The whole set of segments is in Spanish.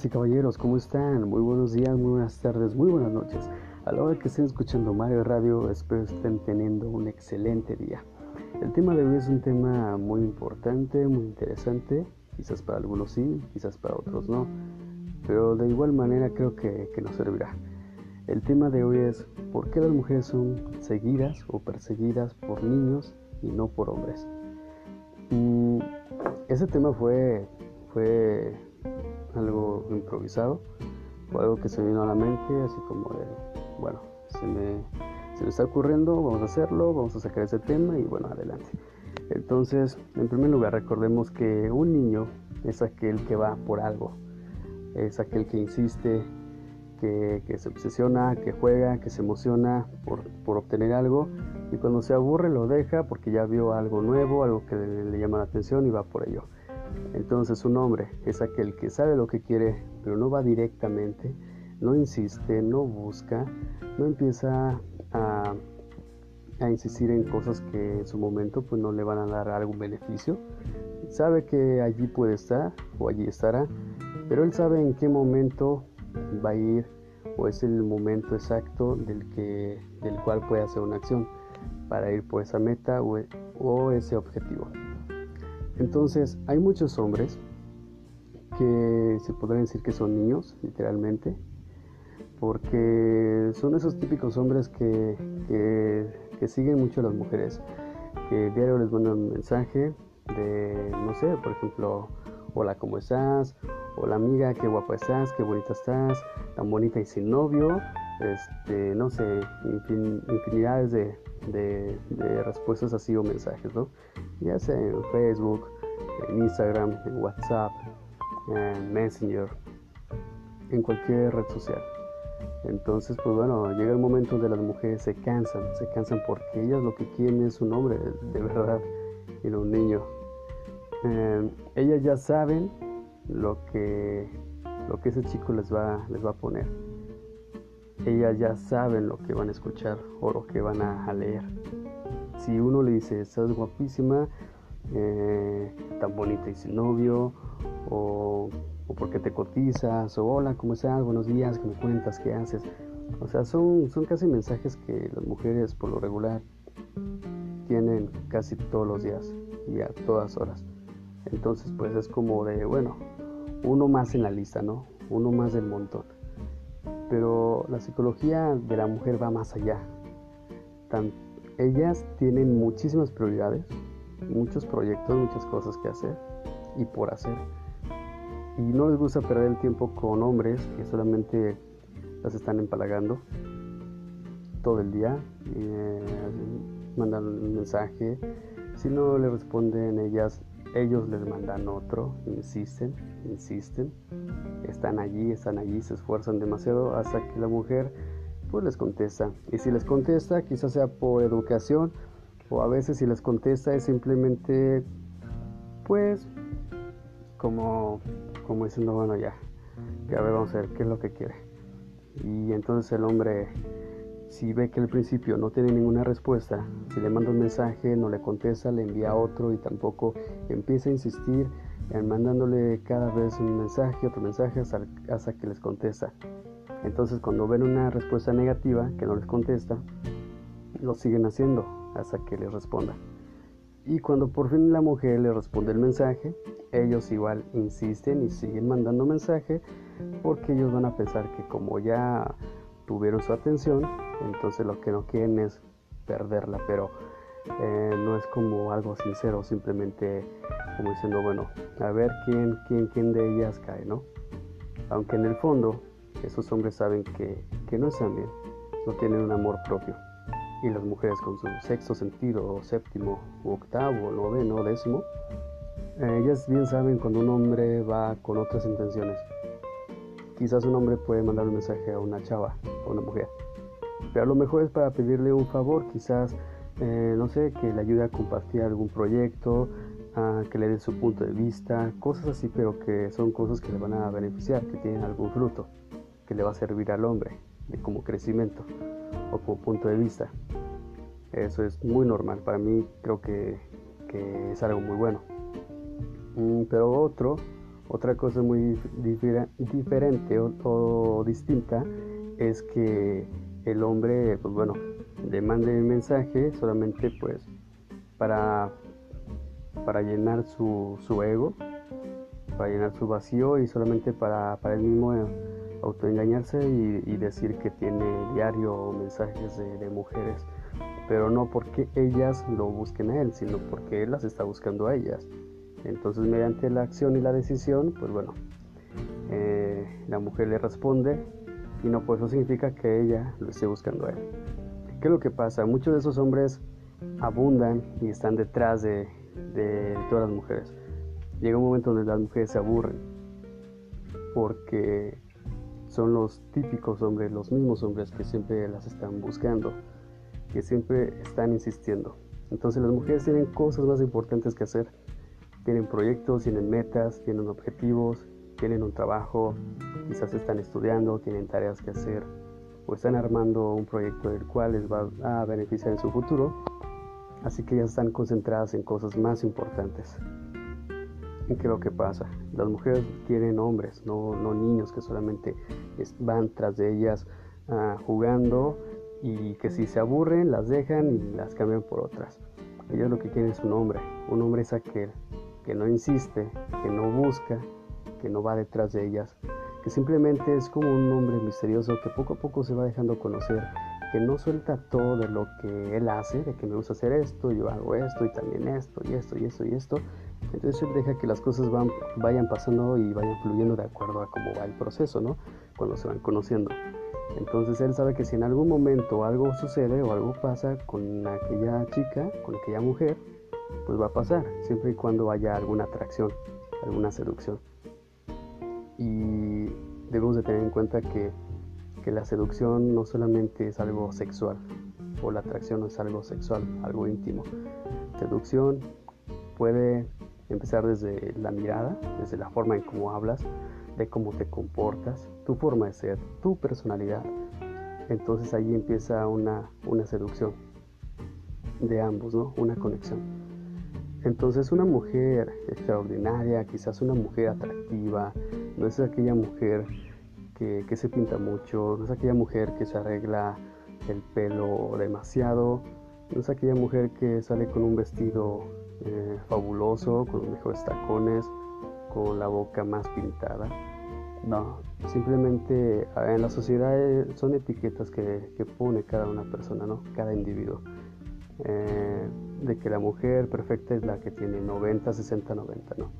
Damas y caballeros, ¿cómo están? Muy buenos días, muy buenas tardes, muy buenas noches. A la hora que estén escuchando Mario Radio, espero estén teniendo un excelente día. El tema de hoy es un tema muy importante, muy interesante. Quizás para algunos sí, quizás para otros no. Pero de igual manera creo que, que nos servirá. El tema de hoy es ¿por qué las mujeres son seguidas o perseguidas por niños y no por hombres? Mm, ese tema fue, fue algo improvisado, fue algo que se vino a la mente, así como de, bueno, se me, se me está ocurriendo, vamos a hacerlo, vamos a sacar ese tema y bueno, adelante. Entonces, en primer lugar, recordemos que un niño es aquel que va por algo, es aquel que insiste, que, que se obsesiona, que juega, que se emociona por, por, obtener algo y cuando se aburre lo deja porque ya vio algo nuevo, algo que le llama la atención y va por ello. Entonces un hombre es aquel que sabe lo que quiere, pero no va directamente, no insiste, no busca, no empieza a, insistir en cosas que en su momento pues no le van a dar algún beneficio. Sabe que allí puede estar o allí estará, pero él sabe en qué momento va a ir o es el momento exacto del, que, del cual puede hacer una acción para ir por esa meta o ese objetivo. Entonces, hay muchos hombres que se podrían decir que son niños, literalmente, porque son esos típicos hombres que, que, siguen mucho a las mujeres, que diario les mandan un mensaje de, no sé, por ejemplo, hola, ¿cómo estás? Hola amiga, qué guapa estás, qué bonita estás, tan bonita y sin novio, este, no sé, infin, infinidades de, de, de, respuestas así o mensajes, ¿no? Ya sea en Facebook, en Instagram, en WhatsApp, en Messenger, en cualquier red social. Entonces, pues bueno, llega el momento donde las mujeres se cansan, se cansan porque ellas lo que quieren es un hombre de verdad y un niño. Eh, ellas ya saben lo que, lo que ese chico les va, les va a poner ellas ya saben lo que van a escuchar o lo que van a, leer. Si uno le dice, estás guapísima, eh, tan bonita y sin novio, o, o porque te cotizas, o hola, ¿cómo estás? Buenos días, ¿qué me cuentas? ¿Qué haces? O sea, son, son casi mensajes que las mujeres por lo regular tienen casi todos los días y a todas horas. Entonces, pues es como de, bueno, uno más en la lista, ¿no? Uno más del montón pero la psicología de la mujer va más allá. Ellas tienen muchísimas prioridades, muchos proyectos, muchas cosas que hacer y por hacer. Y no les gusta perder el tiempo con hombres que solamente las están empalagando todo el día, eh, mandan un mensaje, si no le responden ellas, ellos les mandan otro, insisten, insisten, están allí, están allí, se esfuerzan demasiado hasta que la mujer pues les contesta. Y si les contesta, quizás sea por educación o a veces si les contesta es simplemente pues como, como diciendo, bueno ya, ya vamos a ver qué es lo que quiere. Y entonces el hombre si ve que al principio no tiene ninguna respuesta, si le manda un mensaje, no le contesta, le envía otro y tampoco empieza a insistir mandándole cada vez un mensaje, otro mensaje hasta, que les contesta. Entonces cuando ven una respuesta negativa que no les contesta, lo siguen haciendo hasta que les responda. Y cuando por fin la mujer le responde el mensaje, ellos igual insisten y siguen mandando mensaje porque ellos van a pensar que como ya tuvieron su atención, entonces lo que no quieren es perderla, pero eh, no es como algo sincero, simplemente como diciendo, bueno, a ver quién, quién, quién de ellas cae, ¿no? Aunque en el fondo esos hombres saben que, que no están bien, no tienen un amor propio. Y las mujeres con su sexto sentido, séptimo, octavo, noveno, décimo, eh, ellas bien saben cuando un hombre va con otras intenciones Quizás un hombre puede mandar un mensaje a una chava, a una mujer. Pero a lo mejor es para pedirle un favor, quizás, eh, no sé, que le ayude a compartir algún proyecto, que le dé su punto de vista, cosas así, pero que son cosas que le van a beneficiar, que tienen algún fruto, que le va a servir al hombre de como crecimiento o como punto de vista. Eso es muy normal, para mí creo que, es algo muy bueno. Mm, pero otro Otra cosa muy diferente o, distinta es que el hombre, pues bueno, le mande el mensaje solamente pues para, para llenar su, ego, para llenar su vacío y solamente para, para él mismo autoengañarse y, decir que tiene diario mensajes de, mujeres, pero no porque ellas lo busquen a él, sino porque él las está buscando a ellas. Entonces, mediante la acción y la decisión, pues bueno, eh, la mujer le responde y no por eso significa que ella lo esté buscando a él. ¿Qué es lo que pasa? Muchos de esos hombres abundan y están detrás de, de todas las mujeres. Llega un momento donde las mujeres se aburren porque son los típicos hombres, los mismos hombres que siempre las están buscando, que siempre están insistiendo. Entonces las mujeres tienen cosas más importantes que hacer tienen proyectos, tienen metas, tienen objetivos, tienen un trabajo, quizás están estudiando, tienen tareas que hacer o están armando un proyecto del cual les va a beneficiar en su futuro. Así que ya están concentradas en cosas más importantes. ¿Y qué es lo que pasa? Las mujeres quieren hombres, no, no niños que solamente van tras de ellas ah, jugando y que si se aburren las dejan y las cambian por otras. Ellos lo que quieren es un hombre. Un hombre es aquel que no insiste, que no busca, que no va detrás de ellas, que simplemente es como un hombre misterioso que poco a poco se va dejando conocer, que no suelta todo de lo que él hace, de que me gusta hacer esto, yo hago esto y también esto y esto y esto y esto. Entonces él deja que las cosas van, vayan pasando y vayan fluyendo de acuerdo a cómo va el proceso, ¿no? Cuando se van conociendo. Entonces él sabe que si en algún momento algo sucede o algo pasa con aquella chica, con aquella mujer, pues va a pasar, siempre y cuando haya alguna atracción, alguna seducción. Y debemos de tener en cuenta que, que la seducción no solamente es algo sexual, o la atracción no es algo sexual, algo íntimo. Seducción puede empezar desde la mirada, desde la forma en cómo hablas, de cómo te comportas, tu forma de ser, tu personalidad. Entonces ahí empieza una, una seducción de ambos, ¿no? Una conexión. Entonces una mujer extraordinaria, quizás una mujer atractiva, no es aquella mujer que, se pinta mucho, no es aquella mujer que se arregla el pelo demasiado, no es aquella mujer que sale con un vestido eh, fabuloso, con los mejores tacones, con la boca más pintada. No, simplemente en la sociedad eh, son etiquetas que, que pone cada una persona, ¿no? cada individuo. Eh, de que la mujer perfecta es la que tiene 90, 60, 90, no.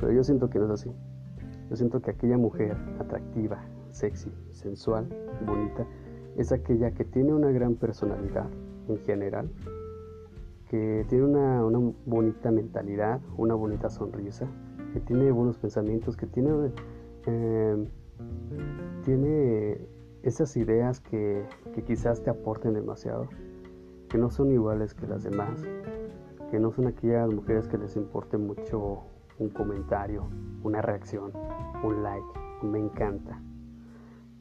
Pero yo siento que no es así. Yo siento que aquella mujer atractiva, sexy, sensual, bonita, es aquella que tiene una gran personalidad en general, que tiene una, bonita mentalidad, una bonita sonrisa, que tiene buenos pensamientos, que tiene, eh, tiene esas ideas que, que quizás te aporten demasiado que no son iguales que las demás, que no son aquellas mujeres que les importe mucho un comentario, una reacción, un like, un me encanta.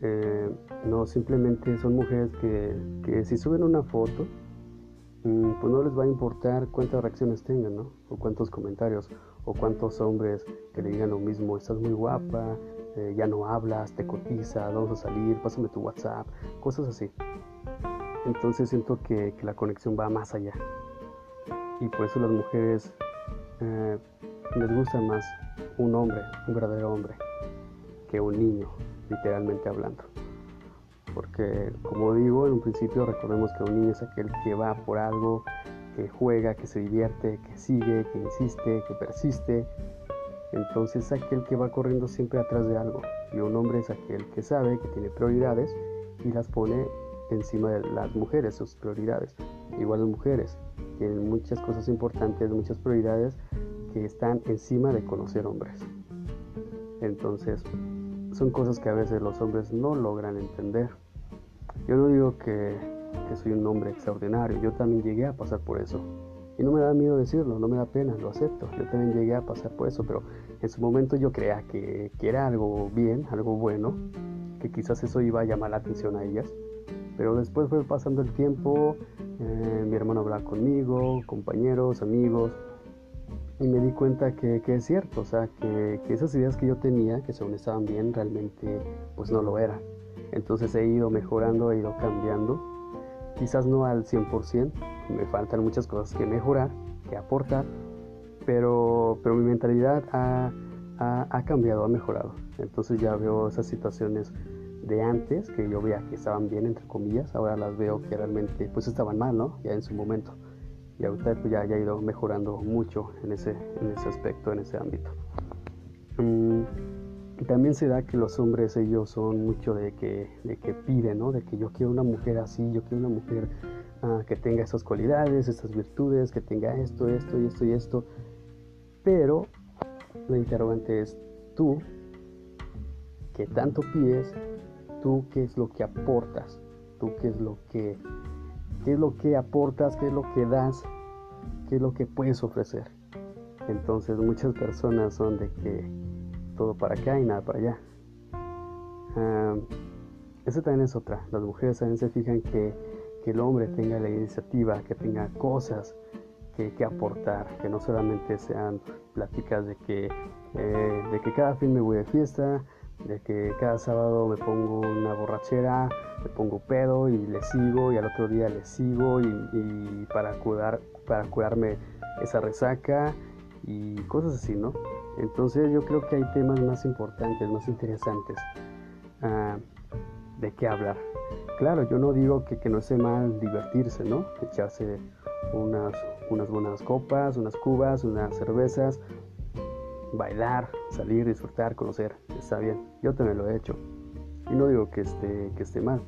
Eh, no, simplemente son mujeres que, si suben una foto, mm, pues no les va a importar cuántas reacciones tengan, ¿no? O cuántos comentarios, o cuántos hombres que le digan lo mismo, estás muy guapa, eh, ya no hablas, te cotiza, vamos a salir, pásame tu WhatsApp, cosas así. Entonces siento que, la conexión va más allá. Y por eso las mujeres eh, les gusta más un hombre, un verdadero hombre, que un niño, literalmente hablando. Porque como digo, en un principio recordemos que un niño es aquel que va por algo, que juega, que se divierte, que sigue, que insiste, que persiste. Entonces es aquel que va corriendo siempre atrás de algo. Y un hombre es aquel que sabe que tiene prioridades y las pone encima de las mujeres, sus prioridades. Igual las mujeres tienen muchas cosas importantes, muchas prioridades que están encima de conocer hombres. Entonces, son cosas que a veces los hombres no logran entender. Yo no digo que, que soy un hombre extraordinario, yo también llegué a pasar por eso. Y no me da miedo decirlo, no me da pena, lo acepto. Yo también llegué a pasar por eso, pero en su momento yo creía que, que era algo bien, algo bueno, que quizás eso iba a llamar la atención a ellas pero después fue pasando el tiempo, eh, mi hermano hablaba conmigo, compañeros, amigos, y me di cuenta que, que es cierto, o sea, que, que, esas ideas que yo tenía, que según estaban bien, realmente pues no lo eran. Entonces he ido mejorando, he ido cambiando, quizás no al 100%, me faltan muchas cosas que mejorar, que aportar, pero, pero mi mentalidad ha, ha, ha cambiado, ha mejorado. Entonces ya veo esas situaciones de antes que yo veía que estaban bien, entre comillas, ahora las veo que realmente pues estaban mal, ¿no? Ya en su momento. Y ahorita pues ya, ha ido mejorando mucho en ese, en ese aspecto, en ese ámbito. Mm, también se da que los hombres ellos son mucho de que, de que piden, ¿no? De que yo quiero una mujer así, yo quiero una mujer ah, que tenga estas cualidades, estas virtudes, que tenga esto, esto y esto y esto. Pero la interrogante es tú, que tanto pides, tú qué es lo que aportas, tú qué es lo que, qué es lo que aportas, qué es lo que das, qué es lo que puedes ofrecer. Entonces muchas personas son de que todo para acá y nada para allá. Uh, esa también es otra. Las mujeres también se fijan que, que el hombre tenga la iniciativa, que tenga cosas que, que aportar, que no solamente sean pláticas de que, eh, de que cada fin me voy de fiesta, de que cada sábado me pongo una borrachera, me pongo pedo y le sigo y al otro día le sigo y, para, cuidar, para curarme esa resaca y cosas así, ¿no? Entonces yo creo que hay temas más importantes, más interesantes uh, de qué hablar. Claro, yo no digo que, que, no esté mal divertirse, ¿no? Echarse unas, unas buenas copas, unas cubas, unas cervezas, bailar, salir, disfrutar, conocer, está bien. Yo también lo he hecho. Y no digo que esté, que esté mal.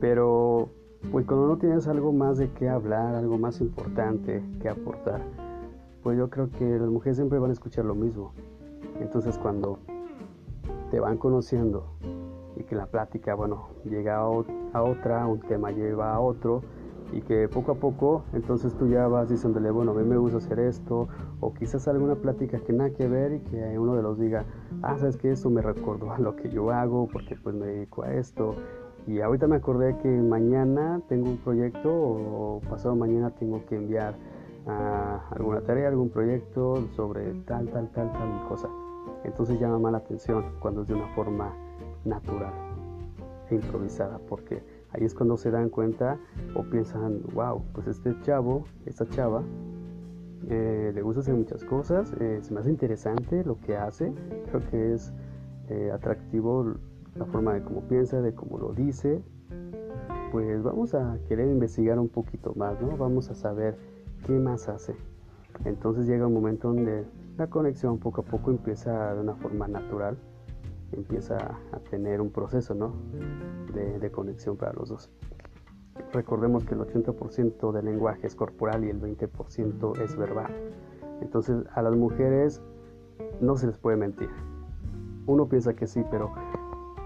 Pero pues cuando no tienes algo más de qué hablar, algo más importante que aportar, pues yo creo que las mujeres siempre van a escuchar lo mismo. Entonces cuando te van conociendo y que la plática, bueno, llega a, otra, un tema lleva a otro, y que poco a poco entonces tú ya vas diciéndole, bueno, a mí me gusta hacer esto, o quizás alguna plática que nada que ver y que uno de los diga, ah, sabes que esto me recordó a lo que yo hago, porque pues me dedico a esto, y ahorita me acordé que mañana tengo un proyecto o pasado mañana tengo que enviar alguna tarea, algún proyecto sobre tal, tal, tal, tal cosa. Entonces llama más la atención cuando es de una forma natural e improvisada, porque ahí es cuando se dan cuenta o piensan, wow, pues este chavo, esta chava, eh, le gusta hacer muchas cosas, eh, se me hace interesante lo que hace, creo que es eh, atractivo la forma de cómo piensa, de cómo lo dice, pues vamos a querer investigar un poquito más, ¿no? Vamos a saber qué más hace. Entonces llega un momento donde la conexión poco a poco empieza de una forma natural, empieza a tener un proceso ¿no? de, conexión para los dos. Recordemos que el 80% del lenguaje es corporal y el 20% es verbal. Entonces a las mujeres no se les puede mentir. Uno piensa que sí, pero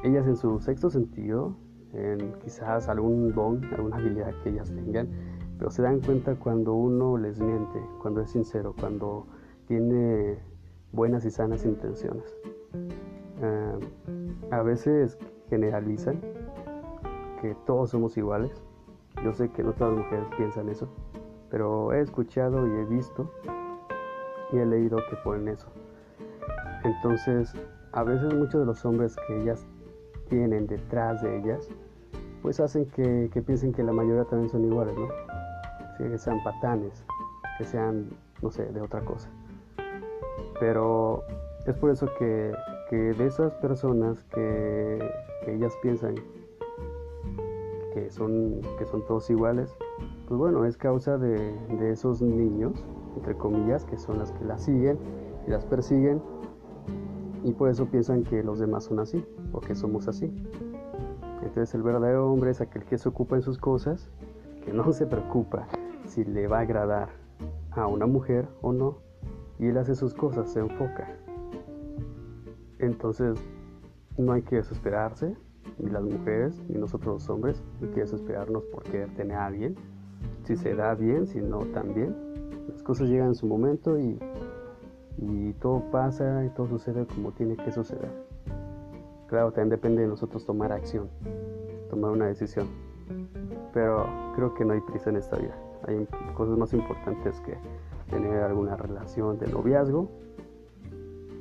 ellas en su sexto sentido, en quizás algún don, alguna habilidad que ellas tengan, pero se dan cuenta cuando uno les miente, cuando es sincero, cuando tiene buenas y sanas intenciones. Uh, a veces generalizan que todos somos iguales. Yo sé que no todas las mujeres piensan eso, pero he escuchado y he visto y he leído que ponen eso. Entonces, a veces muchos de los hombres que ellas tienen detrás de ellas, pues hacen que, que piensen que la mayoría también son iguales, ¿no? que sean patanes, que sean, no sé, de otra cosa. Pero es por eso que, que de esas personas que, ellas piensan que son, que son todos iguales, pues bueno, es causa de, de esos niños, entre comillas, que son las que las siguen y las persiguen y por eso piensan que los demás son así o que somos así. Entonces el verdadero hombre es aquel que se ocupa en sus cosas, que no se preocupa si le va a agradar a una mujer o no. Y él hace sus cosas, se enfoca. Entonces, no hay que desesperarse, ni las mujeres, ni nosotros los hombres, hay que desesperarnos por querer tener a alguien. Si se da bien, si no, también. Las cosas llegan en su momento y, y todo pasa y todo sucede como tiene que suceder. Claro, también depende de nosotros tomar acción, tomar una decisión. Pero creo que no hay prisa en esta vida hay cosas más importantes que, tener alguna relación de noviazgo,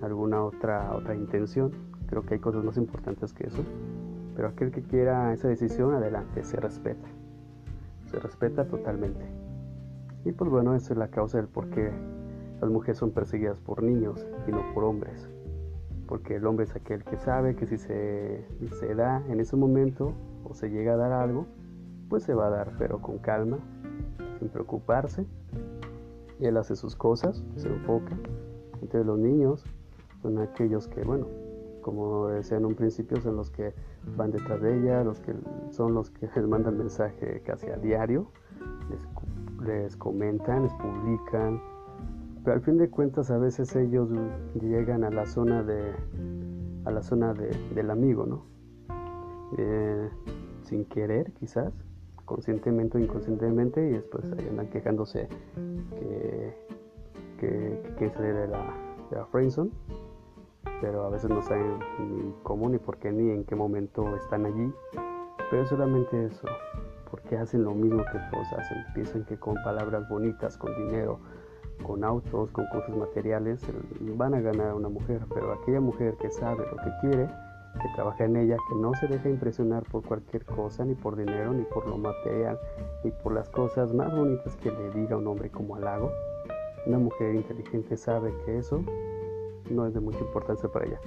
alguna otra, otra intención. Creo que hay cosas más importantes que eso. Pero aquel que quiera esa decisión, adelante, se respeta. Se respeta totalmente. Y pues bueno, esa es la causa del por qué las mujeres son perseguidas por niños y no por hombres. Porque el hombre es aquel que sabe que si se, se da en ese momento o se llega a dar algo, pues se va a dar, pero con calma, sin preocuparse. Él hace sus cosas, se enfoca. Entonces los niños son aquellos que, bueno, como decía en un principio, son los que van detrás de ella, los que son los que les mandan mensaje casi a diario, les, les comentan, les publican, pero al fin de cuentas a veces ellos llegan a la zona de a la zona de, del amigo, ¿no? Eh, sin querer quizás, conscientemente o inconscientemente, y después ahí andan quejándose que, que, que de la, de la friendzone, pero a veces no saben ni cómo, ni por qué, ni en qué momento están allí, pero solamente eso, porque hacen lo mismo que todos hacen, piensan que con palabras bonitas, con dinero, con autos, con cosas materiales, van a ganar a una mujer, pero aquella mujer que sabe lo que quiere, que trabaja en ella, que no se deja impresionar por cualquier cosa, ni por dinero, ni por lo material, ni por las cosas más bonitas que le diga un hombre como halago. Una mujer inteligente sabe que eso no es de mucha importancia para ella,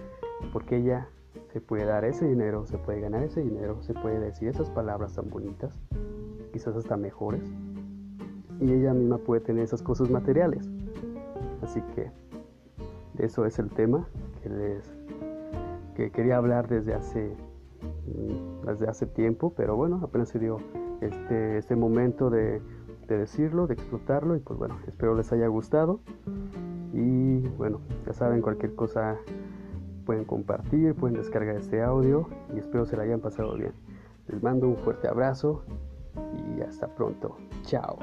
porque ella se puede dar ese dinero, se puede ganar ese dinero, se puede decir esas palabras tan bonitas, quizás hasta mejores, y ella misma puede tener esas cosas materiales. Así que eso es el tema que les que quería hablar desde hace mm, desde hace tiempo, pero bueno, apenas se dio este, este momento de, de decirlo, de explotarlo y pues bueno, espero les haya gustado y bueno, ya saben, cualquier cosa pueden compartir, pueden descargar este audio y espero se la hayan pasado bien. Les mando un fuerte abrazo y hasta pronto. Chao.